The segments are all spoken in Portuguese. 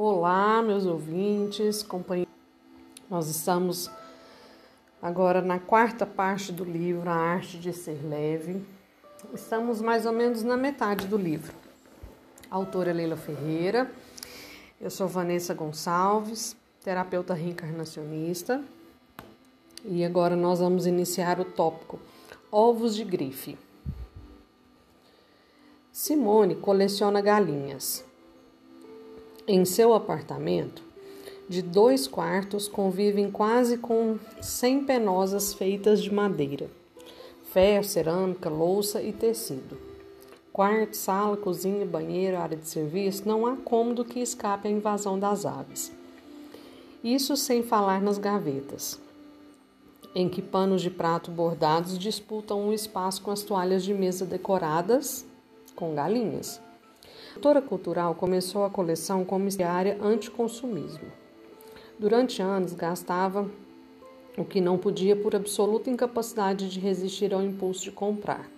Olá, meus ouvintes, companheiros. Nós estamos agora na quarta parte do livro A Arte de Ser Leve. Estamos mais ou menos na metade do livro. A autora é Leila Ferreira. Eu sou Vanessa Gonçalves, terapeuta reencarnacionista. E agora nós vamos iniciar o tópico Ovos de grife. Simone coleciona galinhas. Em seu apartamento, de dois quartos, convivem quase com cem penosas feitas de madeira, ferro, cerâmica, louça e tecido. Quarto, sala, cozinha, banheiro, área de serviço, não há cômodo que escape à invasão das aves. Isso sem falar nas gavetas, em que panos de prato bordados disputam o espaço com as toalhas de mesa decoradas com galinhas. A cultural começou a coleção como área anticonsumismo. Durante anos gastava o que não podia por absoluta incapacidade de resistir ao impulso de comprar.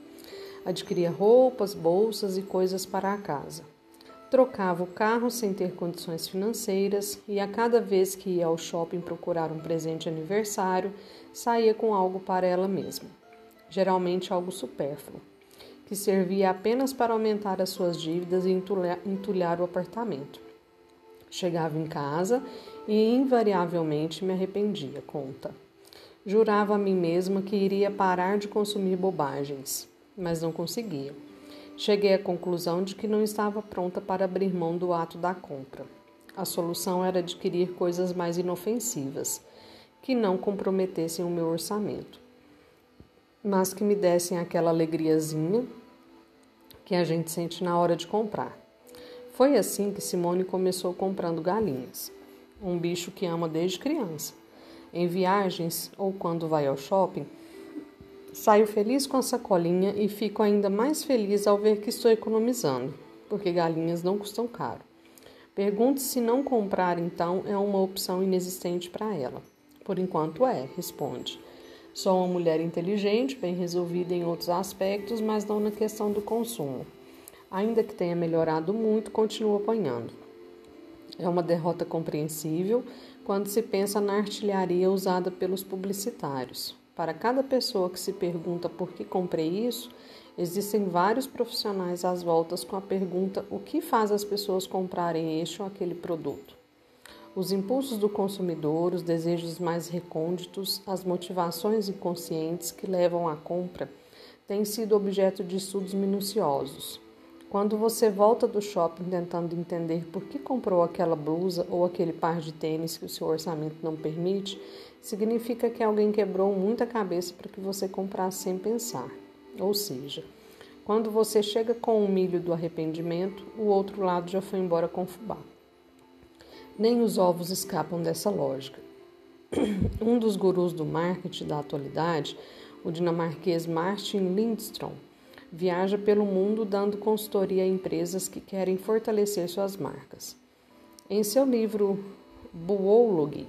Adquiria roupas, bolsas e coisas para a casa. Trocava o carro sem ter condições financeiras e a cada vez que ia ao shopping procurar um presente aniversário, saía com algo para ela mesma, geralmente algo supérfluo que servia apenas para aumentar as suas dívidas e entulhar, o apartamento. Chegava em casa e invariavelmente me arrependia, conta. Jurava a mim mesma que iria parar de consumir bobagens, mas não conseguia. Cheguei à conclusão de que não estava pronta para abrir mão do ato da compra. A solução era adquirir coisas mais inofensivas, que não comprometessem o meu orçamento, mas que me dessem aquela alegriazinha que a gente sente na hora de comprar. Foi assim que Simone começou comprando galinhas, um bicho que ama desde criança. Em viagens ou quando vai ao shopping, saio feliz com a sacolinha e fico ainda mais feliz ao ver que estou economizando, porque galinhas não custam caro. Pergunte se não comprar então é uma opção inexistente para ela. Por enquanto é, responde. Sou uma mulher inteligente, bem resolvida em outros aspectos, mas não na questão do consumo. Ainda que tenha melhorado muito, continuo apanhando. É uma derrota compreensível quando se pensa na artilharia usada pelos publicitários. Para cada pessoa que se pergunta por que comprei isso, existem vários profissionais às voltas com a pergunta: o que faz as pessoas comprarem este ou aquele produto? Os impulsos do consumidor, os desejos mais recônditos, as motivações inconscientes que levam à compra têm sido objeto de estudos minuciosos. Quando você volta do shopping tentando entender por que comprou aquela blusa ou aquele par de tênis que o seu orçamento não permite, significa que alguém quebrou muita cabeça para que você comprasse sem pensar. Ou seja, quando você chega com o milho do arrependimento, o outro lado já foi embora com fubá. Nem os ovos escapam dessa lógica. Um dos gurus do marketing da atualidade, o dinamarquês Martin Lindstrom, viaja pelo mundo dando consultoria a empresas que querem fortalecer suas marcas. Em seu livro Buolog,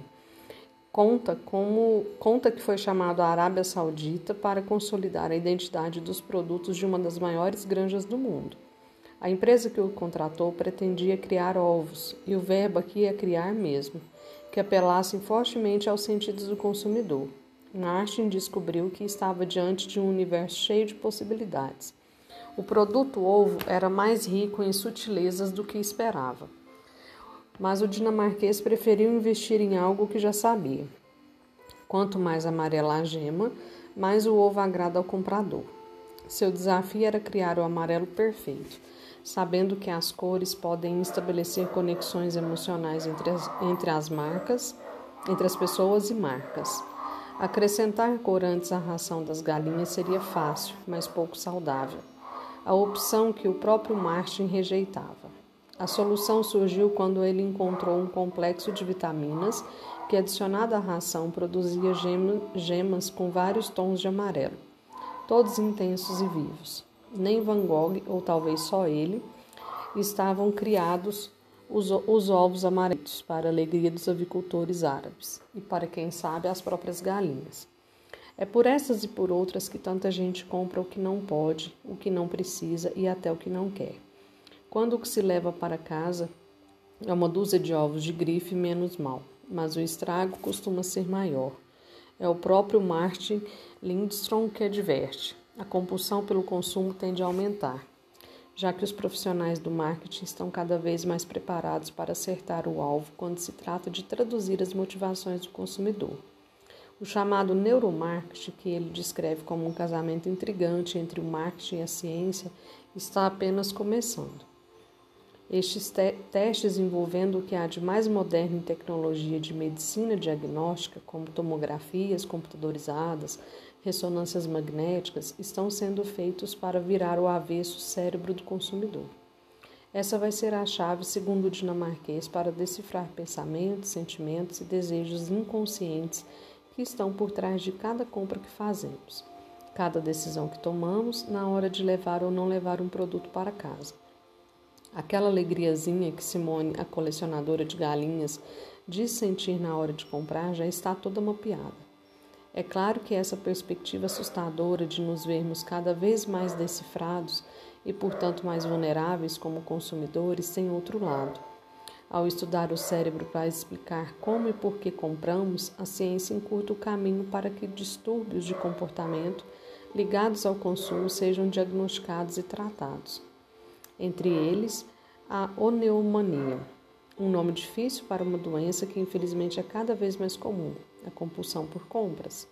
conta como conta que foi chamado a Arábia Saudita para consolidar a identidade dos produtos de uma das maiores granjas do mundo. A empresa que o contratou pretendia criar ovos, e o verbo aqui é criar mesmo, que apelassem fortemente aos sentidos do consumidor. Martin descobriu que estava diante de um universo cheio de possibilidades. O produto ovo era mais rico em sutilezas do que esperava. Mas o dinamarquês preferiu investir em algo que já sabia. Quanto mais amarela a gema, mais o ovo agrada ao comprador. Seu desafio era criar o amarelo perfeito sabendo que as cores podem estabelecer conexões emocionais entre as, entre as marcas, entre as pessoas e marcas. Acrescentar corantes à ração das galinhas seria fácil, mas pouco saudável. A opção que o próprio Martin rejeitava. A solução surgiu quando ele encontrou um complexo de vitaminas que, adicionado à ração, produzia gemas com vários tons de amarelo, todos intensos e vivos nem Van Gogh, ou talvez só ele, estavam criados os, os ovos amarelos para a alegria dos avicultores árabes e para quem sabe as próprias galinhas. É por essas e por outras que tanta gente compra o que não pode, o que não precisa e até o que não quer. Quando o que se leva para casa É uma dúzia de ovos de grife menos mal, mas o estrago costuma ser maior. É o próprio Martin Lindstrom que adverte. A compulsão pelo consumo tende a aumentar, já que os profissionais do marketing estão cada vez mais preparados para acertar o alvo quando se trata de traduzir as motivações do consumidor. O chamado neuromarketing, que ele descreve como um casamento intrigante entre o marketing e a ciência, está apenas começando. Estes te testes envolvendo o que há de mais moderno em tecnologia de medicina diagnóstica, como tomografias computadorizadas, ressonâncias magnéticas, estão sendo feitos para virar o avesso cérebro do consumidor. Essa vai ser a chave, segundo o dinamarquês, para decifrar pensamentos, sentimentos e desejos inconscientes que estão por trás de cada compra que fazemos, cada decisão que tomamos na hora de levar ou não levar um produto para casa. Aquela alegriazinha que Simone, a colecionadora de galinhas, diz sentir na hora de comprar já está toda mapeada. É claro que essa perspectiva assustadora de nos vermos cada vez mais decifrados e, portanto, mais vulneráveis como consumidores tem outro lado. Ao estudar o cérebro para explicar como e por que compramos, a ciência encurta o caminho para que distúrbios de comportamento ligados ao consumo sejam diagnosticados e tratados entre eles a oneumania, um nome difícil para uma doença que infelizmente é cada vez mais comum, a compulsão por compras.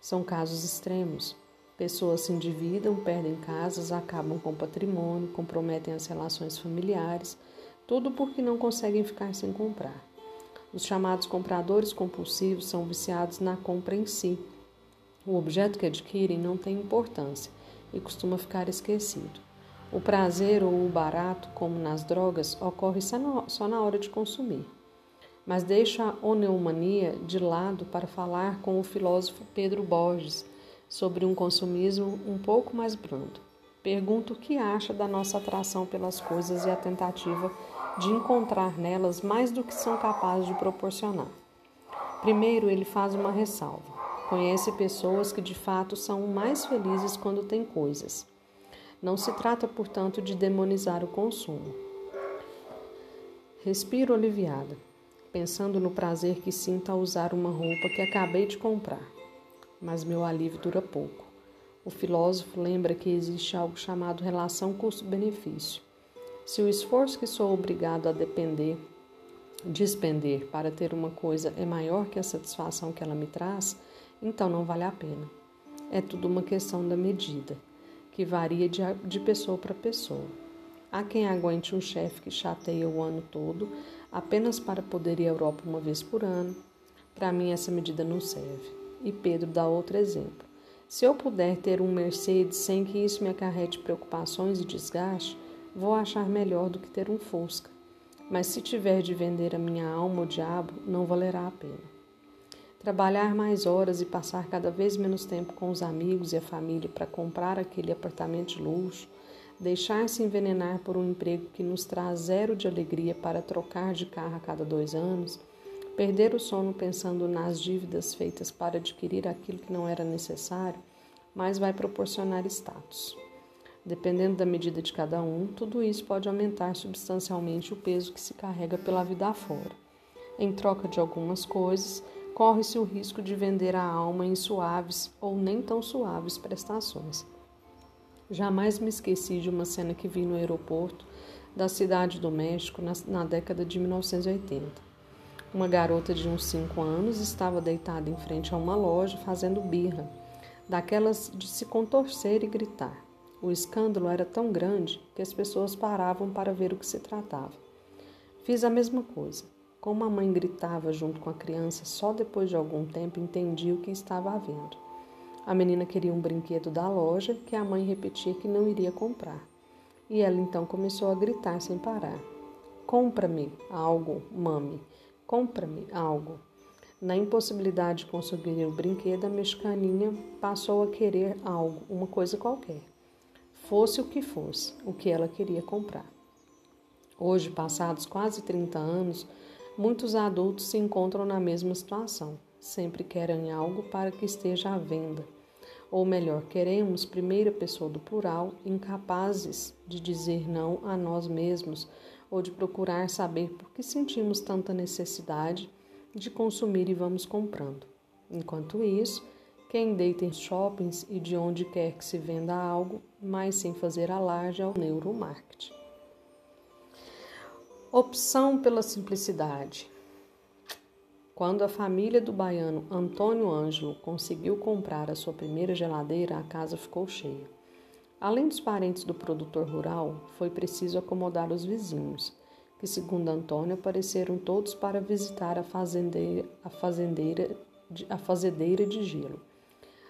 São casos extremos. Pessoas se endividam, perdem casas, acabam com patrimônio, comprometem as relações familiares, tudo porque não conseguem ficar sem comprar. Os chamados compradores compulsivos são viciados na compra em si. O objeto que adquirem não tem importância e costuma ficar esquecido. O prazer ou o barato, como nas drogas, ocorre só na hora de consumir. Mas deixo a oneumania de lado para falar com o filósofo Pedro Borges sobre um consumismo um pouco mais brando. Pergunto o que acha da nossa atração pelas coisas e a tentativa de encontrar nelas mais do que são capazes de proporcionar. Primeiro, ele faz uma ressalva. Conhece pessoas que de fato são mais felizes quando têm coisas. Não se trata, portanto, de demonizar o consumo. Respiro aliviada, pensando no prazer que sinto ao usar uma roupa que acabei de comprar. Mas meu alívio dura pouco. O filósofo lembra que existe algo chamado relação custo-benefício. Se o esforço que sou obrigado a depender, despender para ter uma coisa é maior que a satisfação que ela me traz, então não vale a pena. É tudo uma questão da medida que varia de, de pessoa para pessoa. Há quem aguente um chefe que chateia o ano todo apenas para poder ir à Europa uma vez por ano. Para mim, essa medida não serve. E Pedro dá outro exemplo. Se eu puder ter um Mercedes sem que isso me acarrete preocupações e desgaste, vou achar melhor do que ter um Fusca. Mas se tiver de vender a minha alma ao diabo, não valerá a pena. Trabalhar mais horas e passar cada vez menos tempo com os amigos e a família para comprar aquele apartamento de luxo, deixar-se envenenar por um emprego que nos traz zero de alegria para trocar de carro a cada dois anos, perder o sono pensando nas dívidas feitas para adquirir aquilo que não era necessário, mas vai proporcionar status. Dependendo da medida de cada um, tudo isso pode aumentar substancialmente o peso que se carrega pela vida afora. Em troca de algumas coisas, corre-se o risco de vender a alma em suaves ou nem tão suaves prestações. Jamais me esqueci de uma cena que vi no aeroporto da cidade do México na, na década de 1980. Uma garota de uns 5 anos estava deitada em frente a uma loja fazendo birra, daquelas de se contorcer e gritar. O escândalo era tão grande que as pessoas paravam para ver o que se tratava. Fiz a mesma coisa. Como a mãe gritava junto com a criança, só depois de algum tempo entendi o que estava havendo. A menina queria um brinquedo da loja que a mãe repetia que não iria comprar. E ela então começou a gritar sem parar: Compra-me algo, mami, compra-me algo. Na impossibilidade de conseguir o brinquedo, a mexicaninha passou a querer algo, uma coisa qualquer. Fosse o que fosse, o que ela queria comprar. Hoje, passados quase 30 anos, Muitos adultos se encontram na mesma situação. Sempre querem algo para que esteja à venda. Ou melhor, queremos, primeira pessoa do plural, incapazes de dizer não a nós mesmos ou de procurar saber por que sentimos tanta necessidade de consumir e vamos comprando. Enquanto isso, quem deita em shoppings e de onde quer que se venda algo, mas sem fazer alarde ao neuromarketing. Opção pela simplicidade. Quando a família do baiano Antônio Ângelo conseguiu comprar a sua primeira geladeira, a casa ficou cheia. Além dos parentes do produtor rural, foi preciso acomodar os vizinhos, que, segundo Antônio, apareceram todos para visitar a fazendeira, a fazendeira, a fazendeira de gelo.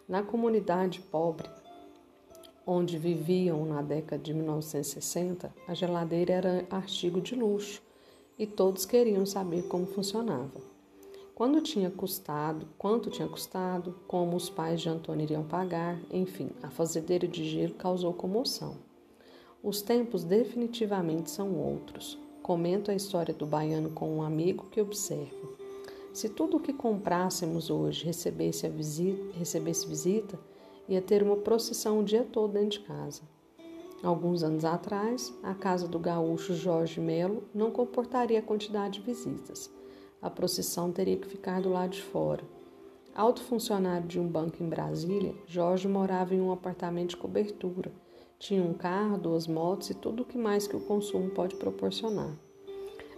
Na comunidade pobre, onde viviam na década de 1960, a geladeira era artigo de luxo e todos queriam saber como funcionava. Quando tinha custado, quanto tinha custado, como os pais de Antônio iriam pagar, enfim, a fazendeira de gelo causou comoção. Os tempos definitivamente são outros. Comento a história do baiano com um amigo que observa. Se tudo o que comprássemos hoje recebesse, visita, recebesse visita, ia ter uma procissão o dia todo dentro de casa. Alguns anos atrás, a casa do gaúcho Jorge Melo não comportaria a quantidade de visitas a procissão teria que ficar do lado de fora. Alto funcionário de um banco em Brasília, Jorge morava em um apartamento de cobertura. Tinha um carro, duas motos e tudo o que mais que o consumo pode proporcionar.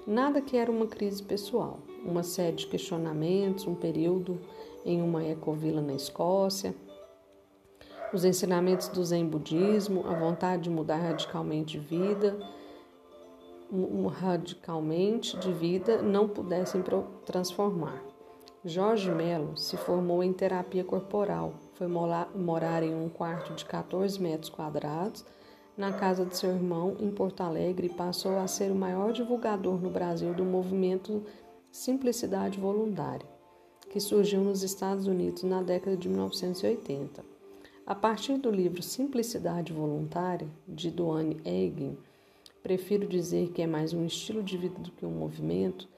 Nada que era uma crise pessoal, uma série de questionamentos, um período em uma ecovila na Escócia, os ensinamentos do Zen budismo, a vontade de mudar radicalmente de vida, radicalmente de vida não pudessem transformar. Jorge Melo se formou em terapia corporal, foi morar em um quarto de 14 metros quadrados na casa de seu irmão em Porto Alegre e passou a ser o maior divulgador no Brasil do movimento Simplicidade Voluntária, que surgiu nos Estados Unidos na década de 1980. A partir do livro Simplicidade Voluntária, de Duane Eggen, Prefiro dizer que é mais um estilo de vida do que um movimento,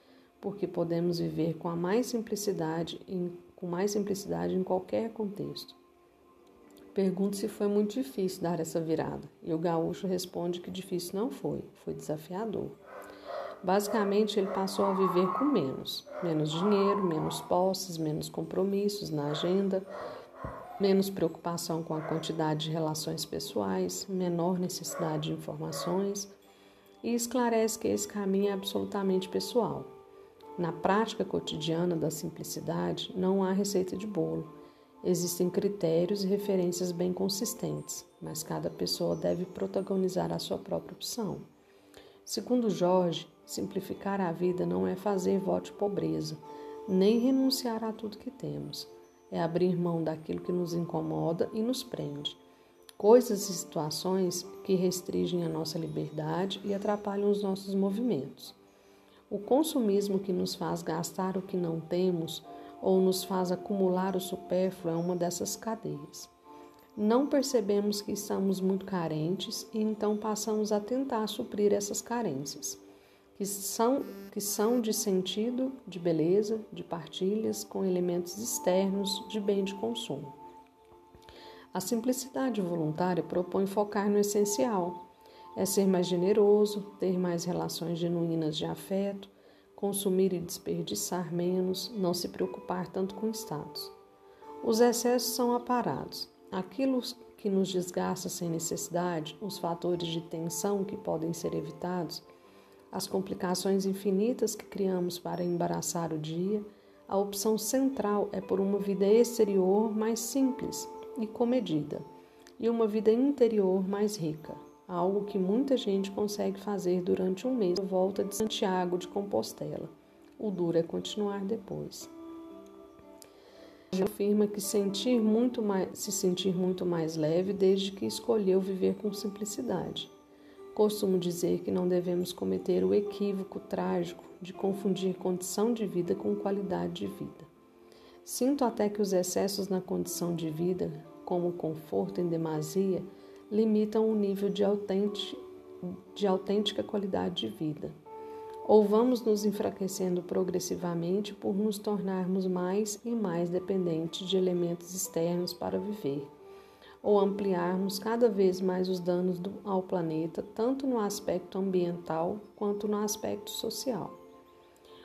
porque podemos viver com a mais simplicidade, em, com mais simplicidade em qualquer contexto. Pergunto se foi muito difícil dar essa virada, e o gaúcho responde que difícil não foi, foi desafiador. Basicamente, ele passou a viver com menos, menos dinheiro, menos posses, menos compromissos na agenda, menos preocupação com a quantidade de relações pessoais, menor necessidade de informações e esclarece que esse caminho é absolutamente pessoal. Na prática cotidiana da simplicidade, não há receita de bolo. Existem critérios e referências bem consistentes, mas cada pessoa deve protagonizar a sua própria opção. Segundo Jorge, simplificar a vida não é fazer voto de pobreza, nem renunciar a tudo que temos. É abrir mão daquilo que nos incomoda e nos prende coisas e situações que restringem a nossa liberdade e atrapalham os nossos movimentos. O consumismo que nos faz gastar o que não temos ou nos faz acumular o supérfluo é uma dessas cadeias. Não percebemos que estamos muito carentes e então passamos a tentar suprir essas carências, que são, que são de sentido, de beleza, de partilhas com elementos externos de bem de consumo. A simplicidade voluntária propõe focar no essencial. É ser mais generoso, ter mais relações genuínas de afeto, consumir e desperdiçar menos, não se preocupar tanto com status. Os excessos são aparados. Aquilo que nos desgasta sem necessidade, os fatores de tensão que podem ser evitados, as complicações infinitas que criamos para embaraçar o dia, a opção central é por uma vida exterior mais simples, e comedida, e uma vida interior mais rica, algo que muita gente consegue fazer durante um mês à volta de Santiago de Compostela. O duro é continuar depois. Afirma que sentir muito mais, se sentir muito mais leve desde que escolheu viver com simplicidade. Costumo dizer que não devemos cometer o equívoco trágico de confundir condição de vida com qualidade de vida. Sinto até que os excessos na condição de vida, como o conforto em demasia, limitam o nível de, de autêntica qualidade de vida. Ou vamos nos enfraquecendo progressivamente por nos tornarmos mais e mais dependentes de elementos externos para viver. Ou ampliarmos cada vez mais os danos do, ao planeta, tanto no aspecto ambiental quanto no aspecto social.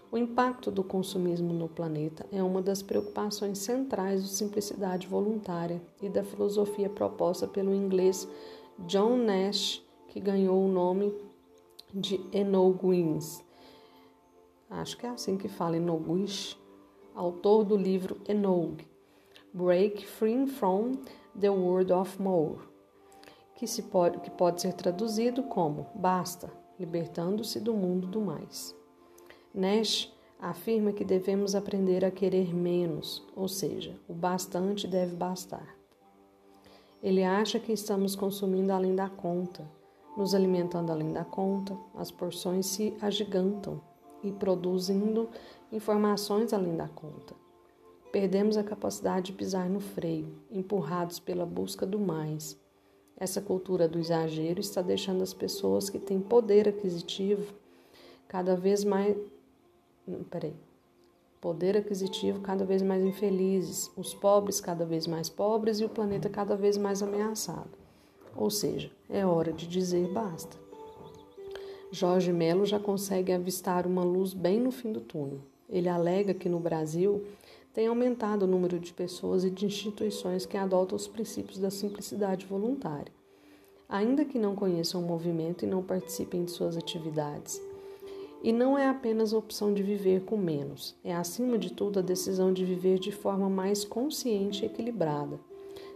O impacto do consumismo no planeta é uma das preocupações centrais do Simplicidade Voluntária e da filosofia proposta pelo inglês John Nash, que ganhou o nome de Enoguins. Acho que é assim que fala Enoguish, autor do livro Enog, Break Free from the World of More, que, se pode, que pode ser traduzido como Basta, libertando-se do mundo do mais. Nash afirma que devemos aprender a querer menos, ou seja, o bastante deve bastar. Ele acha que estamos consumindo além da conta, nos alimentando além da conta, as porções se agigantam e produzindo informações além da conta. Perdemos a capacidade de pisar no freio, empurrados pela busca do mais. Essa cultura do exagero está deixando as pessoas que têm poder aquisitivo cada vez mais. Peraí. Poder aquisitivo cada vez mais infelizes, os pobres cada vez mais pobres e o planeta cada vez mais ameaçado. Ou seja, é hora de dizer basta. Jorge Melo já consegue avistar uma luz bem no fim do túnel. Ele alega que no Brasil tem aumentado o número de pessoas e de instituições que adotam os princípios da simplicidade voluntária, ainda que não conheçam o movimento e não participem de suas atividades. E não é apenas a opção de viver com menos, é acima de tudo a decisão de viver de forma mais consciente e equilibrada,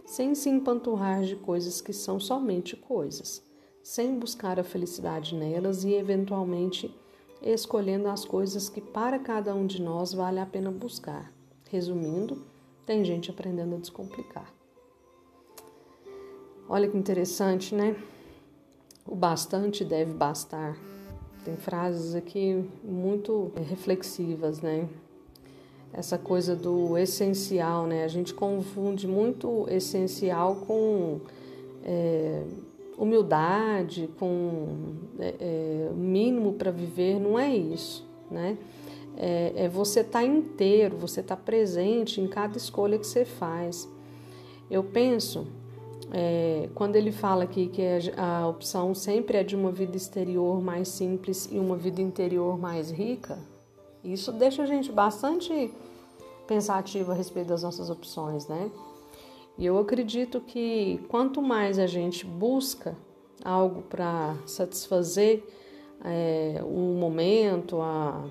sem se empanturrar de coisas que são somente coisas, sem buscar a felicidade nelas e, eventualmente, escolhendo as coisas que para cada um de nós vale a pena buscar Resumindo, tem gente aprendendo a descomplicar. Olha que interessante, né? O bastante deve bastar. Tem frases aqui muito reflexivas, né? Essa coisa do essencial, né? A gente confunde muito essencial com é, humildade, com é, é, mínimo para viver. Não é isso, né? É, é você estar tá inteiro, você estar tá presente em cada escolha que você faz. Eu penso, é, quando ele fala aqui que a opção sempre é de uma vida exterior mais simples e uma vida interior mais rica, isso deixa a gente bastante pensativa a respeito das nossas opções, né? E eu acredito que quanto mais a gente busca algo para satisfazer é, o momento, a,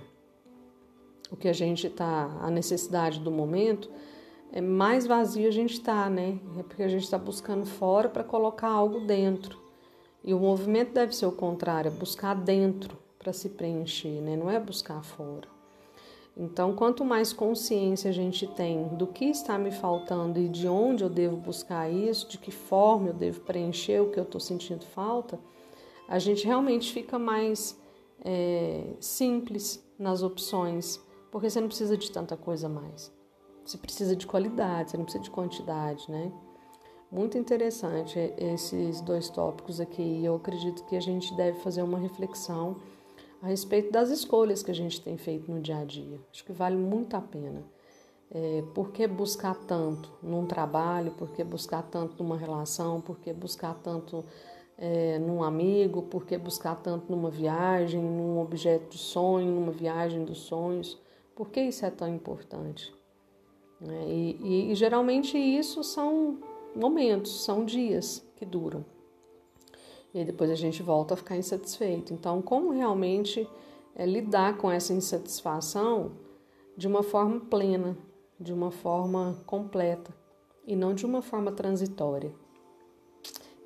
o que a gente está, a necessidade do momento, é mais vazio a gente está, né? É porque a gente está buscando fora para colocar algo dentro. E o movimento deve ser o contrário, é buscar dentro para se preencher, né? Não é buscar fora. Então, quanto mais consciência a gente tem do que está me faltando e de onde eu devo buscar isso, de que forma eu devo preencher o que eu estou sentindo falta, a gente realmente fica mais é, simples nas opções porque você não precisa de tanta coisa mais. Você precisa de qualidade, você não precisa de quantidade, né? Muito interessante esses dois tópicos aqui. Eu acredito que a gente deve fazer uma reflexão a respeito das escolhas que a gente tem feito no dia a dia. Acho que vale muito a pena. É, por que buscar tanto num trabalho? Por que buscar tanto numa relação? Por que buscar tanto é, num amigo? Por que buscar tanto numa viagem, num objeto de sonho, numa viagem dos sonhos? Por que isso é tão importante? É, e, e, e geralmente isso são momentos, são dias que duram. E depois a gente volta a ficar insatisfeito. Então, como realmente é, lidar com essa insatisfação de uma forma plena, de uma forma completa e não de uma forma transitória.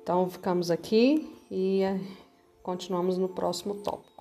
Então, ficamos aqui e é, continuamos no próximo tópico.